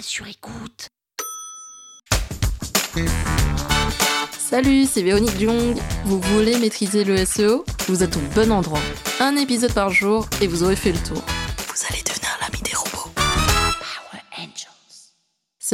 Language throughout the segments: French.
sur écoute. Salut, c'est Véronique Jung. Vous voulez maîtriser le SEO Vous êtes au bon endroit. Un épisode par jour et vous aurez fait le tour.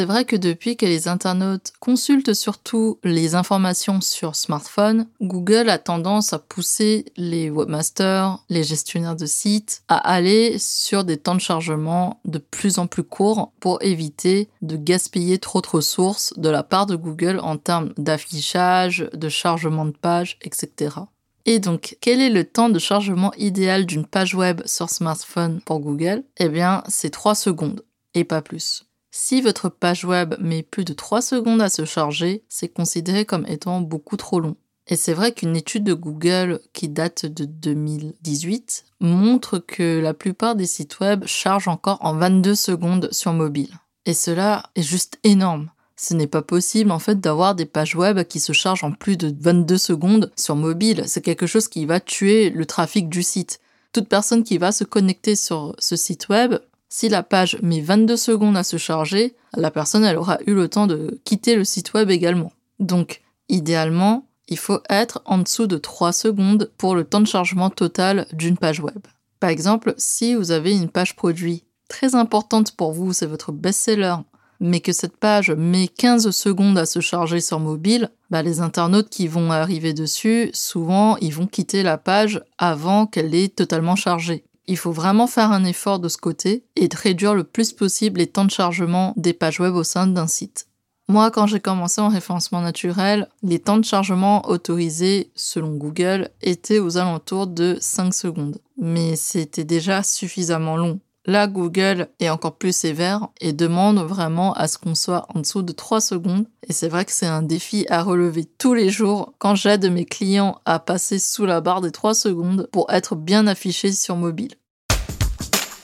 C'est vrai que depuis que les internautes consultent surtout les informations sur smartphone, Google a tendance à pousser les webmasters, les gestionnaires de sites à aller sur des temps de chargement de plus en plus courts pour éviter de gaspiller trop de ressources de la part de Google en termes d'affichage, de chargement de page, etc. Et donc, quel est le temps de chargement idéal d'une page web sur smartphone pour Google? Eh bien, c'est 3 secondes et pas plus. Si votre page web met plus de 3 secondes à se charger, c'est considéré comme étant beaucoup trop long. Et c'est vrai qu'une étude de Google qui date de 2018 montre que la plupart des sites web chargent encore en 22 secondes sur mobile. Et cela est juste énorme. Ce n'est pas possible en fait d'avoir des pages web qui se chargent en plus de 22 secondes sur mobile. C'est quelque chose qui va tuer le trafic du site. Toute personne qui va se connecter sur ce site web si la page met 22 secondes à se charger, la personne aura eu le temps de quitter le site web également. Donc, idéalement, il faut être en dessous de 3 secondes pour le temps de chargement total d'une page web. Par exemple, si vous avez une page produit très importante pour vous, c'est votre best-seller, mais que cette page met 15 secondes à se charger sur mobile, bah les internautes qui vont arriver dessus, souvent, ils vont quitter la page avant qu'elle ait totalement chargé. Il faut vraiment faire un effort de ce côté et de réduire le plus possible les temps de chargement des pages web au sein d'un site. Moi, quand j'ai commencé en référencement naturel, les temps de chargement autorisés selon Google étaient aux alentours de 5 secondes. Mais c'était déjà suffisamment long. Là, Google est encore plus sévère et demande vraiment à ce qu'on soit en dessous de 3 secondes. Et c'est vrai que c'est un défi à relever tous les jours quand j'aide mes clients à passer sous la barre des 3 secondes pour être bien affichés sur mobile.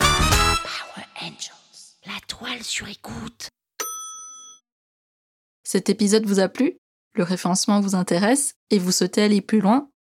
Power Angels. La toile sur écoute. Cet épisode vous a plu? Le référencement vous intéresse? Et vous souhaitez aller plus loin?